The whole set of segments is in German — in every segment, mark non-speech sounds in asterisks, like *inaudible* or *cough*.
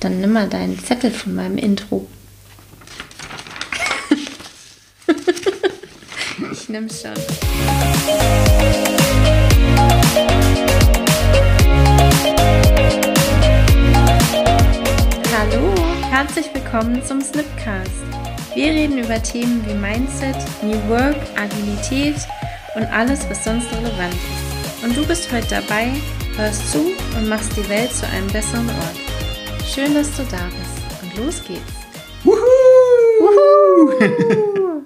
Dann nimm mal deinen Zettel von meinem Intro. *laughs* ich nehm's schon. Hallo, herzlich willkommen zum Snipcast. Wir reden über Themen wie Mindset, New Work, Agilität und alles, was sonst relevant ist. Und du bist heute dabei, hörst zu und machst die Welt zu einem besseren Ort. Schön, dass du da bist. Und los geht's. Wuhu! Wuhu!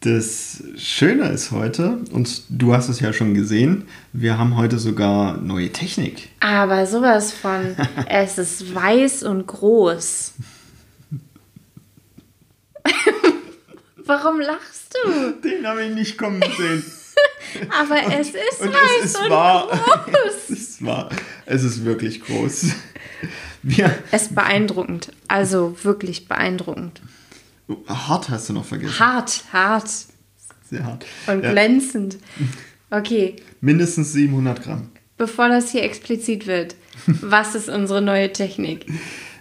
Das Schöne ist heute, und du hast es ja schon gesehen, wir haben heute sogar neue Technik. Aber sowas von, *laughs* es ist weiß und groß. Warum lachst du? Den habe ich nicht kommen sehen. *laughs* Aber es ist und weiß es ist und wahr. groß. *laughs* es ist wahr. Es ist wirklich groß. Wir es ist beeindruckend. Also wirklich beeindruckend. Hart hast du noch vergessen. Hart, hart. Sehr hart. Und ja. glänzend. Okay. Mindestens 700 Gramm. Bevor das hier explizit wird, *laughs* was ist unsere neue Technik?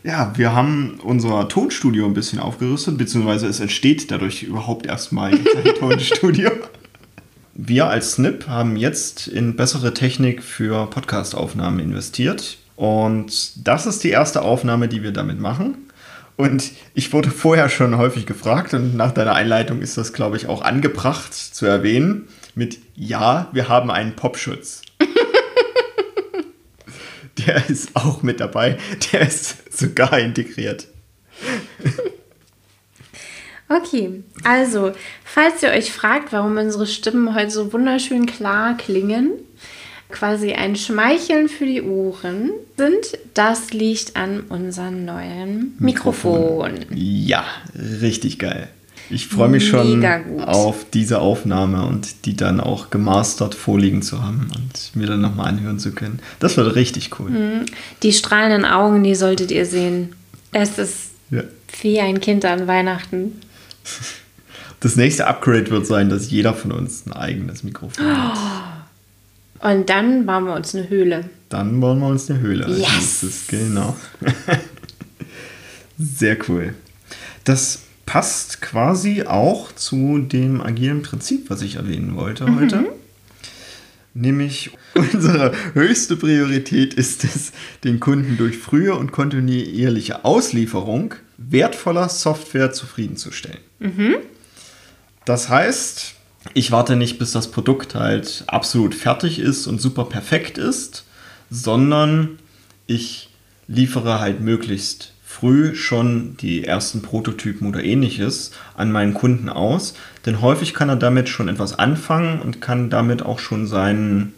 Ja, wir haben unser Tonstudio ein bisschen aufgerüstet, beziehungsweise es entsteht dadurch überhaupt erstmal ein *laughs* Tonstudio. Wir als Snip haben jetzt in bessere Technik für Podcastaufnahmen investiert. Und das ist die erste Aufnahme, die wir damit machen. Und ich wurde vorher schon häufig gefragt und nach deiner Einleitung ist das, glaube ich, auch angebracht zu erwähnen mit Ja, wir haben einen Popschutz. *laughs* Der ist auch mit dabei. Der ist sogar integriert. Okay, also, falls ihr euch fragt, warum unsere Stimmen heute so wunderschön klar klingen, quasi ein Schmeicheln für die Ohren sind, das liegt an unserem neuen Mikrofon. Mikrofon. Ja, richtig geil. Ich freue mich schon auf diese Aufnahme und die dann auch gemastert vorliegen zu haben und mir dann nochmal anhören zu können. Das wird richtig cool. Mhm. Die strahlenden Augen, die solltet ihr sehen. Es ist ja. wie ein Kind an Weihnachten. Das nächste Upgrade wird sein, dass jeder von uns ein eigenes Mikrofon hat. Und dann bauen wir uns eine Höhle. Dann bauen wir uns eine Höhle. Yes! Ist, genau. *laughs* Sehr cool. Das passt quasi auch zu dem agilen Prinzip, was ich erwähnen wollte mhm. heute. Nämlich *laughs* unsere höchste Priorität ist es, den Kunden durch frühe und kontinuierliche Auslieferung wertvoller Software zufriedenzustellen. Mhm. Das heißt, ich warte nicht, bis das Produkt halt absolut fertig ist und super perfekt ist, sondern ich liefere halt möglichst früh schon die ersten Prototypen oder ähnliches an meinen Kunden aus, denn häufig kann er damit schon etwas anfangen und kann damit auch schon seinen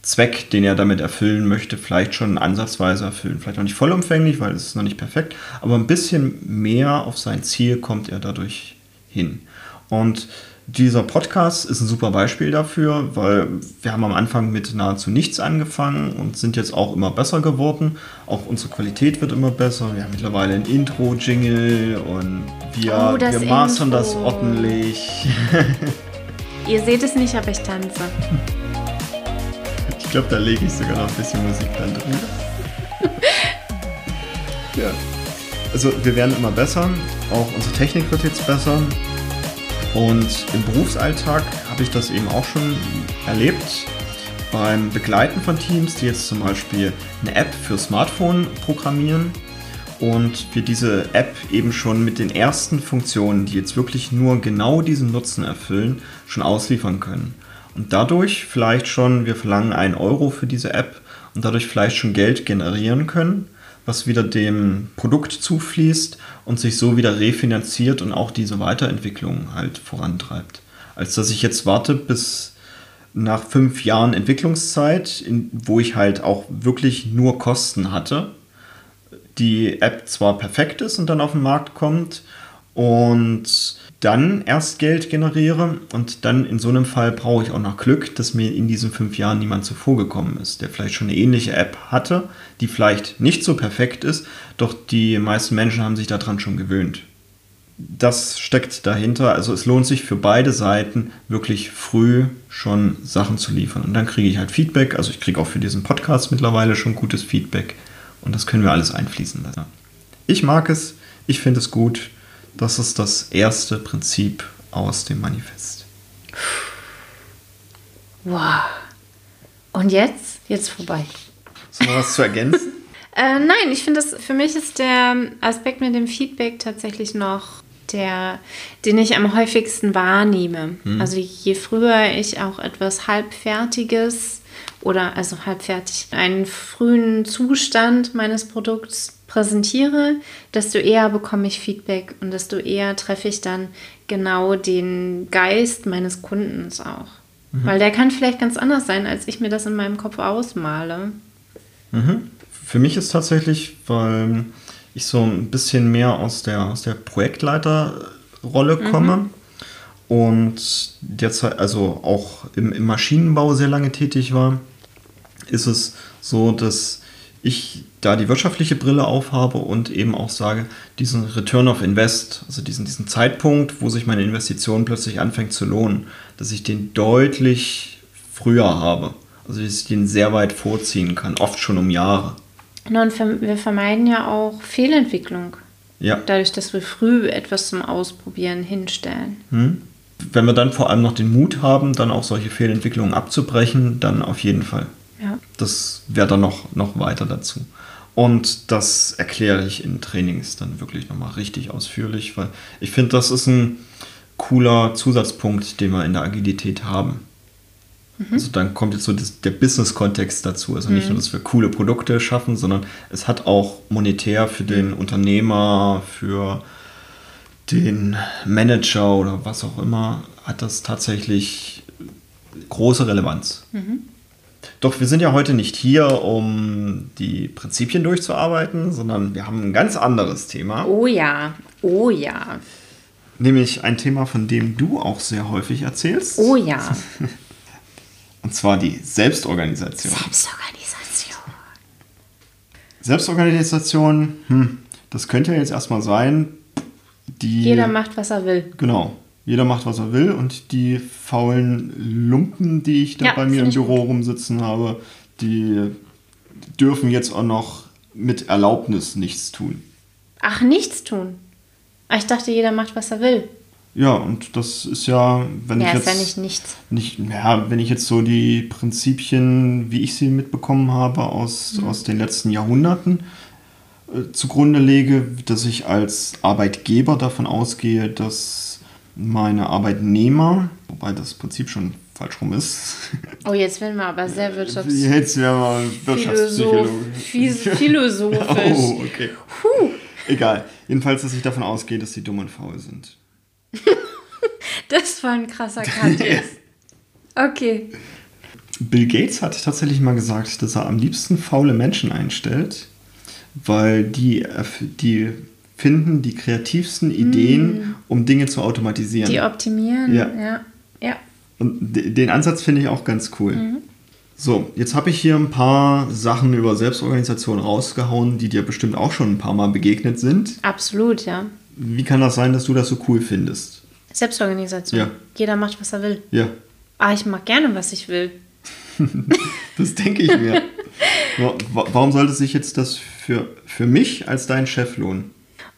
Zweck, den er damit erfüllen möchte, vielleicht schon ansatzweise erfüllen. Vielleicht noch nicht vollumfänglich, weil es ist noch nicht perfekt, aber ein bisschen mehr auf sein Ziel kommt er dadurch hin. Und dieser Podcast ist ein super Beispiel dafür, weil wir haben am Anfang mit nahezu nichts angefangen und sind jetzt auch immer besser geworden. Auch unsere Qualität wird immer besser. Wir haben mittlerweile ein Intro-Jingle und wir, oh, wir mastern Intro. das ordentlich. *laughs* Ihr seht es nicht, aber ich tanze. Ich glaube, da lege ich sogar noch ein bisschen Musik dann drüber. *laughs* ja. Also wir werden immer besser. Auch unsere Technik wird jetzt besser. Und im Berufsalltag habe ich das eben auch schon erlebt. Beim Begleiten von Teams, die jetzt zum Beispiel eine App für Smartphone programmieren und wir diese App eben schon mit den ersten Funktionen, die jetzt wirklich nur genau diesen Nutzen erfüllen, schon ausliefern können. Und dadurch vielleicht schon, wir verlangen einen Euro für diese App und dadurch vielleicht schon Geld generieren können, was wieder dem Produkt zufließt und sich so wieder refinanziert und auch diese Weiterentwicklung halt vorantreibt. Als dass ich jetzt warte bis nach fünf Jahren Entwicklungszeit, in, wo ich halt auch wirklich nur Kosten hatte, die App zwar perfekt ist und dann auf den Markt kommt und dann erst Geld generiere und dann in so einem Fall brauche ich auch noch Glück, dass mir in diesen fünf Jahren niemand zuvor gekommen ist, der vielleicht schon eine ähnliche App hatte, die vielleicht nicht so perfekt ist, doch die meisten Menschen haben sich daran schon gewöhnt. Das steckt dahinter, also es lohnt sich für beide Seiten wirklich früh schon Sachen zu liefern und dann kriege ich halt Feedback, also ich kriege auch für diesen Podcast mittlerweile schon gutes Feedback und das können wir alles einfließen lassen. Ich mag es, ich finde es gut. Das ist das erste Prinzip aus dem Manifest. Wow. Und jetzt? Jetzt vorbei. So was zu ergänzen? *laughs* äh, nein, ich finde, für mich ist der Aspekt mit dem Feedback tatsächlich noch der, den ich am häufigsten wahrnehme. Hm. Also je früher ich auch etwas Halbfertiges oder also halbfertig einen frühen Zustand meines Produkts präsentiere, desto eher bekomme ich Feedback und desto eher treffe ich dann genau den Geist meines Kundens auch. Mhm. Weil der kann vielleicht ganz anders sein, als ich mir das in meinem Kopf ausmale. Mhm. Für mich ist tatsächlich, weil ich so ein bisschen mehr aus der, aus der Projektleiterrolle mhm. komme mhm. Und derzeit also auch im, im Maschinenbau sehr lange tätig war, ist es so, dass ich da die wirtschaftliche Brille aufhabe und eben auch sage, diesen Return of Invest, also diesen, diesen Zeitpunkt, wo sich meine Investition plötzlich anfängt zu lohnen, dass ich den deutlich früher habe. Also dass ich den sehr weit vorziehen kann, oft schon um Jahre. Und wir vermeiden ja auch Fehlentwicklung. Ja. Dadurch, dass wir früh etwas zum Ausprobieren hinstellen. Hm. Wenn wir dann vor allem noch den Mut haben, dann auch solche Fehlentwicklungen abzubrechen, dann auf jeden Fall. Ja. Das wäre dann noch, noch weiter dazu. Und das erkläre ich in Trainings dann wirklich nochmal richtig ausführlich, weil ich finde, das ist ein cooler Zusatzpunkt, den wir in der Agilität haben. Mhm. Also dann kommt jetzt so das, der Business-Kontext dazu. Also nicht mhm. nur, dass wir coole Produkte schaffen, sondern es hat auch monetär für den mhm. Unternehmer, für den Manager oder was auch immer, hat das tatsächlich große Relevanz. Mhm. Doch wir sind ja heute nicht hier, um die Prinzipien durchzuarbeiten, sondern wir haben ein ganz anderes Thema. Oh ja, oh ja. Nämlich ein Thema, von dem du auch sehr häufig erzählst. Oh ja. *laughs* Und zwar die Selbstorganisation. Selbstorganisation. Selbstorganisation, hm, das könnte ja jetzt erstmal sein, die. Jeder macht, was er will. Genau. Jeder macht, was er will und die faulen Lumpen, die ich da ja, bei mir im Büro gut. rumsitzen habe, die dürfen jetzt auch noch mit Erlaubnis nichts tun. Ach, nichts tun? Ah, ich dachte, jeder macht, was er will. Ja, und das ist ja, wenn ja, ich jetzt. Ja, nicht nichts. Nicht, ja, wenn ich jetzt so die Prinzipien, wie ich sie mitbekommen habe, aus, mhm. aus den letzten Jahrhunderten zugrunde lege, dass ich als Arbeitgeber davon ausgehe, dass meine Arbeitnehmer, wobei das Prinzip schon falsch rum ist. *laughs* Oh, jetzt werden wir aber sehr wirtschafts jetzt werden wir wirtschaftspsychologisch. *laughs* Philosophisch. Oh, okay. Puh. Egal. Jedenfalls, dass ich davon ausgehe, dass sie dumm und faul sind. *laughs* das war ein krasser Cut jetzt. Okay. Bill Gates hat tatsächlich mal gesagt, dass er am liebsten faule Menschen einstellt, weil die, die finden die kreativsten Ideen, mm. um Dinge zu automatisieren. Die optimieren, ja. ja. ja. Und den Ansatz finde ich auch ganz cool. Mhm. So, jetzt habe ich hier ein paar Sachen über Selbstorganisation rausgehauen, die dir bestimmt auch schon ein paar Mal begegnet sind. Absolut, ja. Wie kann das sein, dass du das so cool findest? Selbstorganisation. Ja. Jeder macht, was er will. Ja. Ah, ich mag gerne, was ich will. *laughs* das denke ich mir. *laughs* Warum sollte sich jetzt das für, für mich als dein Chef lohnen?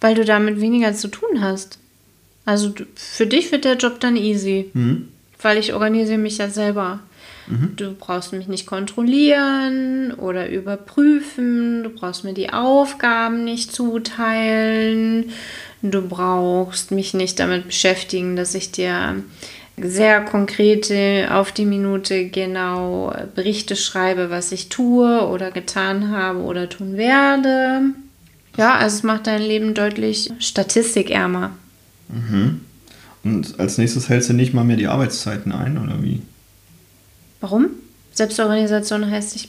weil du damit weniger zu tun hast. Also für dich wird der Job dann easy, mhm. weil ich organisiere mich ja selber. Mhm. Du brauchst mich nicht kontrollieren oder überprüfen, du brauchst mir die Aufgaben nicht zuteilen, du brauchst mich nicht damit beschäftigen, dass ich dir sehr konkrete, auf die Minute genau Berichte schreibe, was ich tue oder getan habe oder tun werde. Ja, also es macht dein Leben deutlich statistikärmer. Mhm. Und als nächstes hältst du nicht mal mehr die Arbeitszeiten ein, oder wie? Warum? Selbstorganisation heißt ich.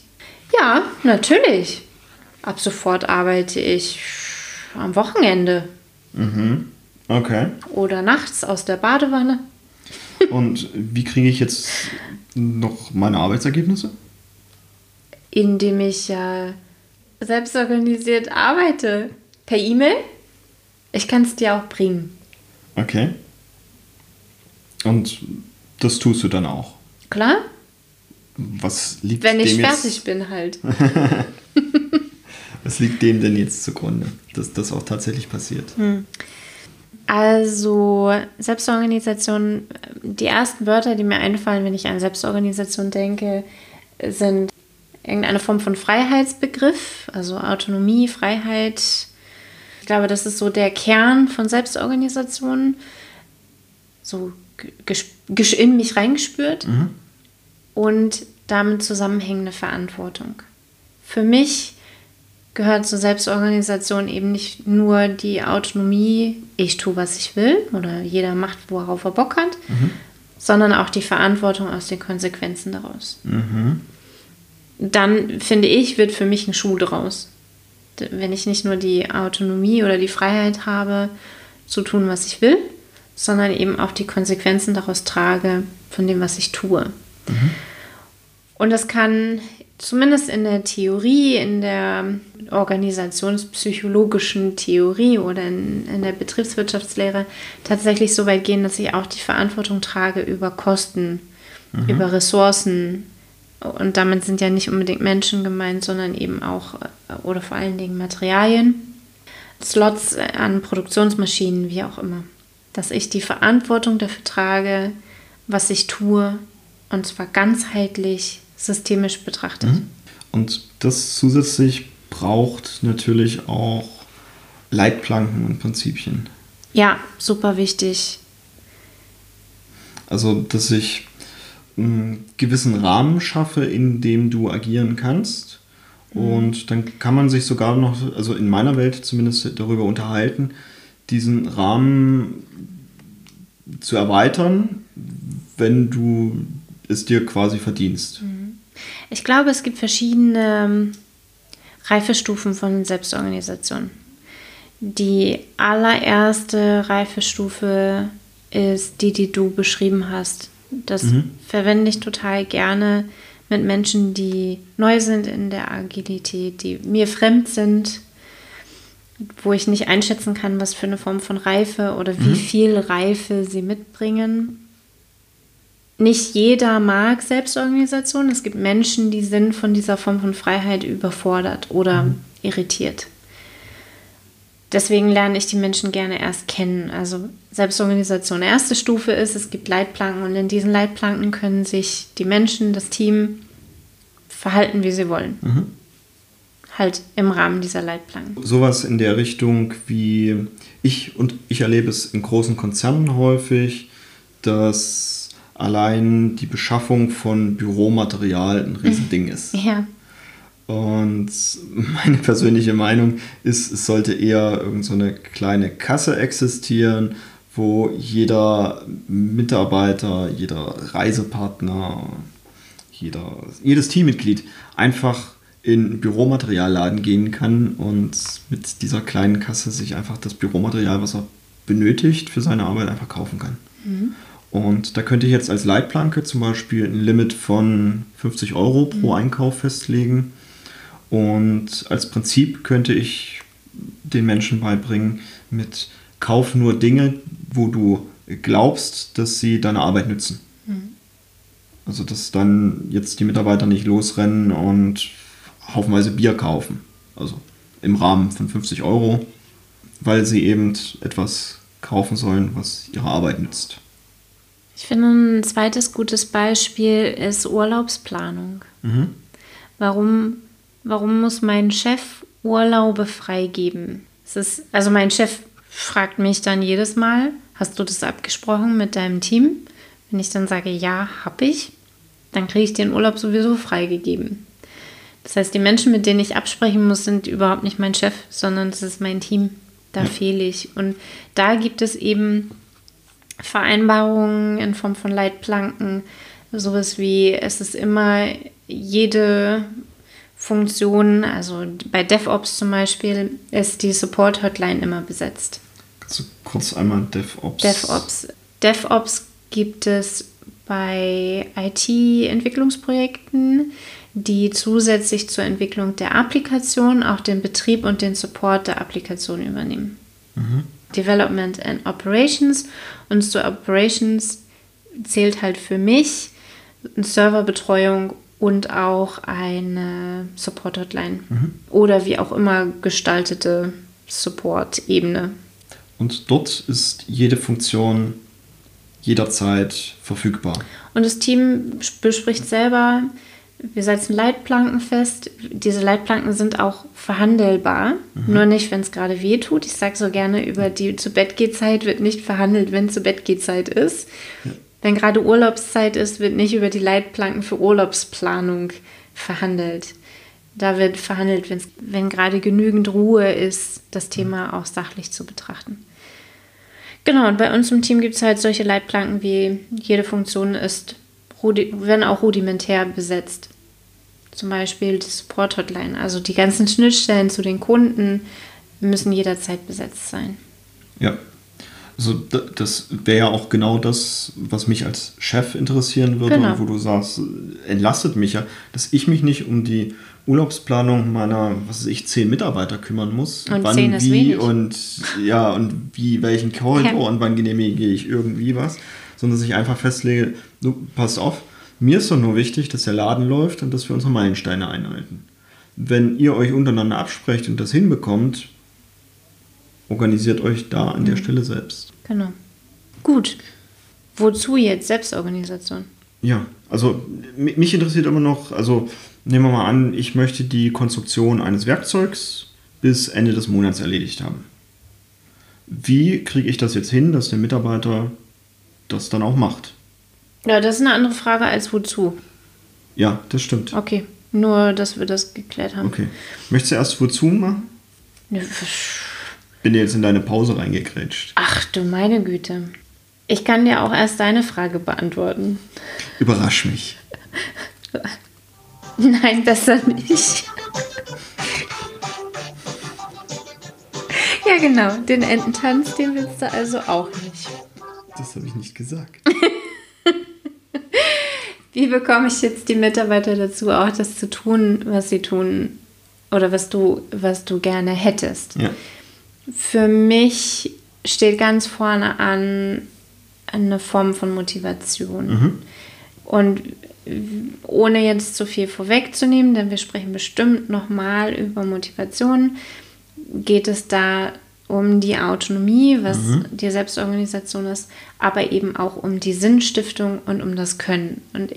Ja, natürlich. Ab sofort arbeite ich am Wochenende. Mhm. Okay. Oder nachts aus der Badewanne. Und wie kriege ich jetzt noch meine Arbeitsergebnisse? Indem ich ja selbstorganisiert arbeite. Per E-Mail? Ich kann es dir auch bringen. Okay. Und das tust du dann auch? Klar. Was liegt Wenn ich dem fertig jetzt? bin halt. *laughs* Was liegt dem denn jetzt zugrunde, dass das auch tatsächlich passiert? Hm. Also Selbstorganisation, die ersten Wörter, die mir einfallen, wenn ich an Selbstorganisation denke, sind irgendeine Form von Freiheitsbegriff, also Autonomie, Freiheit. Ich glaube, das ist so der Kern von Selbstorganisation, so in mich reingespürt mhm. und damit zusammenhängende Verantwortung. Für mich gehört zur Selbstorganisation eben nicht nur die Autonomie, ich tue, was ich will oder jeder macht, worauf er Bock hat, mhm. sondern auch die Verantwortung aus den Konsequenzen daraus. Mhm. Dann finde ich, wird für mich ein Schuh draus. Wenn ich nicht nur die Autonomie oder die Freiheit habe, zu tun, was ich will, sondern eben auch die Konsequenzen daraus trage von dem, was ich tue. Mhm. Und das kann zumindest in der Theorie, in der organisationspsychologischen Theorie oder in, in der Betriebswirtschaftslehre tatsächlich so weit gehen, dass ich auch die Verantwortung trage über Kosten, mhm. über Ressourcen. Und damit sind ja nicht unbedingt Menschen gemeint, sondern eben auch oder vor allen Dingen Materialien, Slots an Produktionsmaschinen, wie auch immer. Dass ich die Verantwortung dafür trage, was ich tue, und zwar ganzheitlich systemisch betrachtet. Mhm. Und das zusätzlich braucht natürlich auch Leitplanken und Prinzipien. Ja, super wichtig. Also, dass ich einen gewissen Rahmen schaffe, in dem du agieren kannst. Mhm. Und dann kann man sich sogar noch, also in meiner Welt zumindest darüber unterhalten, diesen Rahmen zu erweitern, wenn du es dir quasi verdienst. Mhm. Ich glaube, es gibt verschiedene ähm, Reifestufen von Selbstorganisation. Die allererste Reifestufe ist die, die du beschrieben hast. Das mhm. verwende ich total gerne mit Menschen, die neu sind in der Agilität, die mir fremd sind, wo ich nicht einschätzen kann, was für eine Form von Reife oder wie mhm. viel Reife sie mitbringen nicht jeder mag Selbstorganisation. Es gibt Menschen, die sind von dieser Form von Freiheit überfordert oder mhm. irritiert. Deswegen lerne ich die Menschen gerne erst kennen. Also Selbstorganisation erste Stufe ist, es gibt Leitplanken und in diesen Leitplanken können sich die Menschen, das Team verhalten, wie sie wollen. Mhm. Halt im Rahmen dieser Leitplanken. Sowas in der Richtung wie ich und ich erlebe es in großen Konzernen häufig, dass allein die Beschaffung von Büromaterial ein Riesending ist. *laughs* Ja. Und meine persönliche Meinung ist, es sollte eher irgendeine so kleine Kasse existieren, wo jeder Mitarbeiter, jeder Reisepartner, jeder, jedes Teammitglied einfach in Büromaterialladen gehen kann und mit dieser kleinen Kasse sich einfach das Büromaterial, was er benötigt für seine Arbeit, einfach kaufen kann. Mhm. Und da könnte ich jetzt als Leitplanke zum Beispiel ein Limit von 50 Euro pro mhm. Einkauf festlegen. Und als Prinzip könnte ich den Menschen beibringen mit Kauf nur Dinge, wo du glaubst, dass sie deine Arbeit nützen. Mhm. Also dass dann jetzt die Mitarbeiter nicht losrennen und haufenweise Bier kaufen. Also im Rahmen von 50 Euro, weil sie eben etwas kaufen sollen, was ihre Arbeit nützt. Ich finde, ein zweites gutes Beispiel ist Urlaubsplanung. Mhm. Warum, warum muss mein Chef Urlaube freigeben? Es ist, also mein Chef fragt mich dann jedes Mal, hast du das abgesprochen mit deinem Team? Wenn ich dann sage, ja, habe ich, dann kriege ich den Urlaub sowieso freigegeben. Das heißt, die Menschen, mit denen ich absprechen muss, sind überhaupt nicht mein Chef, sondern es ist mein Team. Da ja. fehle ich. Und da gibt es eben Vereinbarungen in Form von Leitplanken, sowas wie es ist immer jede Funktion, also bei DevOps zum Beispiel, ist die Support-Hotline immer besetzt. Kannst du kurz einmal DevOps? DevOps. DevOps gibt es bei IT-Entwicklungsprojekten, die zusätzlich zur Entwicklung der Applikation auch den Betrieb und den Support der Applikation übernehmen. Mhm. Development and Operations. Und zu Operations zählt halt für mich Serverbetreuung und auch eine Support-Hotline oder wie auch immer gestaltete Support-Ebene. Und dort ist jede Funktion jederzeit verfügbar. Und das Team bespricht selber, wir setzen Leitplanken fest. Diese Leitplanken sind auch verhandelbar, nur nicht, wenn es gerade weh tut. Ich sage so gerne, über die zu Bett Zeit wird nicht verhandelt, wenn zu Bett Zeit ist. Wenn gerade Urlaubszeit ist, wird nicht über die Leitplanken für Urlaubsplanung verhandelt. Da wird verhandelt, wenn's, wenn gerade genügend Ruhe ist, das Thema auch sachlich zu betrachten. Genau, und bei uns im Team gibt es halt solche Leitplanken wie jede Funktion ist, wenn auch rudimentär besetzt. Zum Beispiel die Support Hotline, also die ganzen Schnittstellen zu den Kunden müssen jederzeit besetzt sein. Ja. Also das wäre ja auch genau das, was mich als Chef interessieren würde Genau. und wo du sagst, äh, entlastet mich ja, dass ich mich nicht um die Urlaubsplanung meiner, was weiß ich, zehn Mitarbeiter kümmern muss. Und wann, zehn ist wie wenig. und ja, und wie, welchen Korridor und wann genehmige ich irgendwie was, sondern dass ich einfach festlege, du, passt auf, mir ist doch nur wichtig, dass der Laden läuft und dass wir unsere Meilensteine einhalten. Wenn ihr euch untereinander absprecht und das hinbekommt, organisiert euch da an Mhm. der Stelle selbst. Genau. Gut. Wozu jetzt Selbstorganisation? Ja, also mi- mich interessiert immer noch, also nehmen wir mal an, ich möchte die Konstruktion eines Werkzeugs bis Ende des Monats erledigt haben. Wie kriege ich das jetzt hin, dass der Mitarbeiter das dann auch macht? Ja, das ist eine andere Frage als wozu. Ja, das stimmt. Okay, nur, dass wir das geklärt haben. Okay. Möchtest du erst wozu machen? Nö, Bin dir jetzt in deine Pause reingekrätscht. Ach du meine Güte. Ich kann dir auch erst deine Frage beantworten. Überrasch mich. *laughs* *laughs* Nein, besser nicht. ja, genau. Den Ententanz, den willst du also auch nicht. Das habe ich nicht gesagt. *laughs* Wie bekomme ich jetzt die Mitarbeiter dazu, auch das zu tun, was sie tun oder was du, was du gerne hättest? Ja. Für mich steht ganz vorne an eine Form von Motivation. Und ohne jetzt zu viel vorwegzunehmen, denn wir sprechen bestimmt nochmal über Motivation, geht es da um die Autonomie, was die Selbstorganisation ist, aber eben auch um die Sinnstiftung und um das Können. Und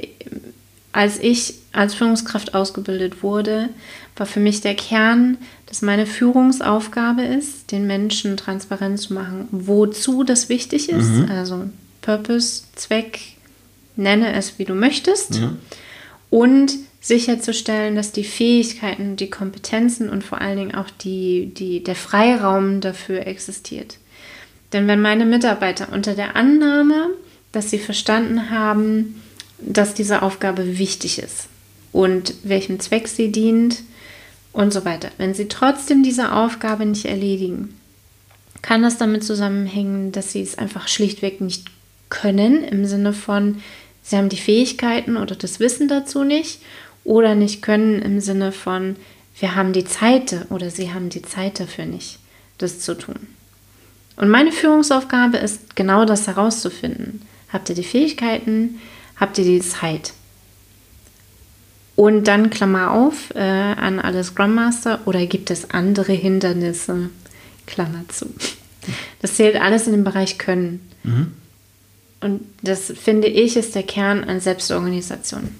als ich als Führungskraft ausgebildet wurde, war für mich der Kern, dass meine Führungsaufgabe ist, den Menschen transparent zu machen, wozu das wichtig ist. Also Purpose, Zweck, nenne es wie du möchtest. Ja. Und sicherzustellen, dass die Fähigkeiten, die Kompetenzen und vor allen Dingen auch die, die, der Freiraum dafür existiert. Denn wenn meine Mitarbeiter unter der Annahme, dass sie verstanden haben, dass diese Aufgabe wichtig ist und welchem Zweck sie dient und so weiter, wenn sie trotzdem diese Aufgabe nicht erledigen, kann das damit zusammenhängen, dass sie es einfach schlichtweg nicht können, im Sinne von, sie haben die Fähigkeiten oder das Wissen dazu nicht, oder nicht können im Sinne von, wir haben die Zeit oder sie haben die Zeit dafür nicht, das zu tun. Und meine Führungsaufgabe ist genau das herauszufinden. Habt ihr die Fähigkeiten? Habt ihr die Zeit? Und dann Klammer auf äh, an alle Scrum Master oder gibt es andere Hindernisse? Klammer zu. Das zählt alles in den Bereich Können. Und das finde ich ist der Kern an Selbstorganisation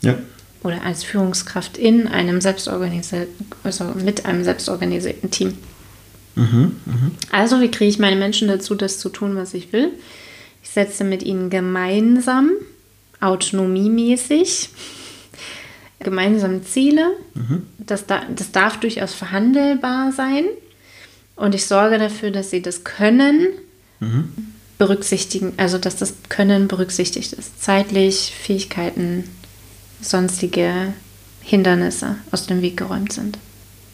Ja. oder als Führungskraft in einem selbstorganisierten, also mit einem selbstorganisierten Team. Also, wie kriege ich meine Menschen dazu, das zu tun, was ich will? Ich setze mit ihnen gemeinsam, autonomiemäßig, *laughs* gemeinsame Ziele. Das, da, das darf durchaus verhandelbar sein. Und ich sorge dafür, dass sie das Können berücksichtigen, also dass das Können berücksichtigt ist. Zeitlich, Fähigkeiten, sonstige Hindernisse aus dem Weg geräumt sind.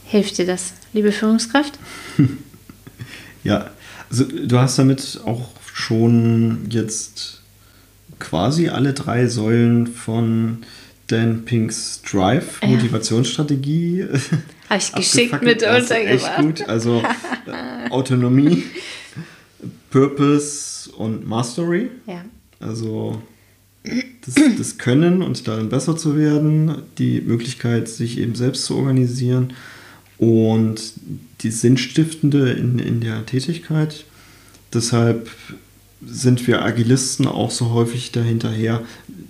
Hilft dir das, liebe Führungskraft? *laughs* Ja, also du hast damit auch schon jetzt quasi alle drei Säulen von Dan Pinks Drive, Ja. Motivationsstrategie. *laughs* Habe ich geschickt mit ist echt untergebracht. gut. Also *laughs* Autonomie, Purpose und Mastery. Ja. Also das, das Können und darin besser zu werden, die Möglichkeit, sich eben selbst zu organisieren und die Sinnstiftende in, in der Tätigkeit. Deshalb sind wir Agilisten auch so häufig dahinterher,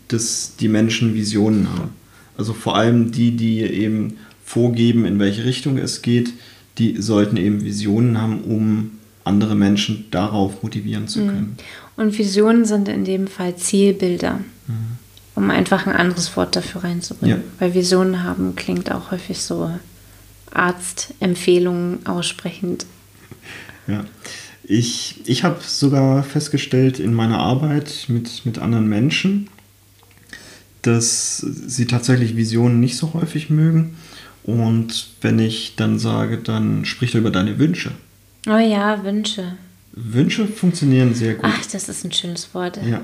dass die Menschen Visionen haben. Also vor allem die, die eben vorgeben, in welche Richtung es geht, die sollten eben Visionen haben, um andere Menschen darauf motivieren zu mhm. können. Und Visionen sind in dem Fall Zielbilder, mhm. um einfach ein anderes Wort dafür reinzubringen. Ja. Weil Visionen haben klingt auch häufig so Arztempfehlungen aussprechend. Ja. Ich, ich habe sogar festgestellt in meiner Arbeit mit, mit anderen Menschen, dass sie tatsächlich Visionen nicht so häufig mögen. Und wenn ich dann sage, dann sprich doch über deine Wünsche. Oh ja, Wünsche. Wünsche funktionieren sehr gut. Ach, das ist ein schönes Wort. Ja.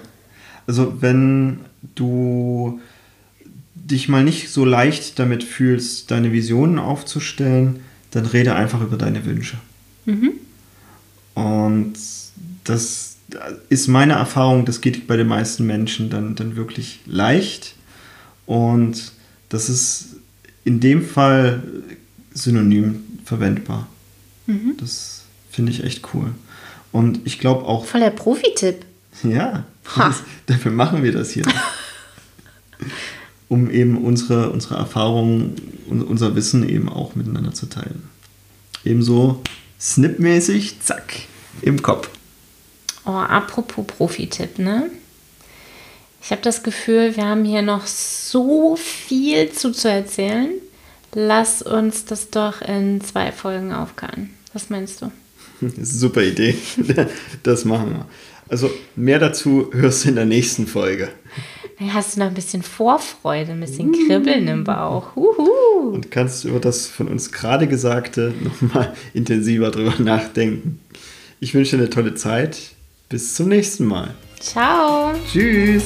Also wenn du dich mal nicht so leicht damit fühlst, deine Visionen aufzustellen, dann rede einfach über deine Wünsche. Mhm. Und das ist meine Erfahrung, das geht bei den meisten Menschen dann, dann wirklich leicht. Und das ist in dem Fall synonym verwendbar. Mhm. Das finde ich echt cool. Und ich glaube auch. Voll der Profi-Tipp. Ja, *laughs* das, dafür machen wir das hier. *laughs* um eben unsere, unsere Erfahrungen und unser Wissen eben auch miteinander zu teilen. Ebenso snipmäßig, zack, im Kopf. Oh, apropos Profi-Tipp, ne? Ich habe das Gefühl, wir haben hier noch so viel zu, zu erzählen. Lass uns das doch in zwei Folgen aufkarten. Was meinst du? Das ist eine super Idee. *laughs* Das machen wir. Also mehr dazu hörst du in der nächsten Folge. Dann hast du noch ein bisschen Vorfreude, ein bisschen Kribbeln im Bauch. Uhu. Und kannst über das von uns gerade Gesagte nochmal intensiver drüber nachdenken. Ich wünsche dir eine tolle Zeit. Bis zum nächsten Mal. Ciao. Tschüss.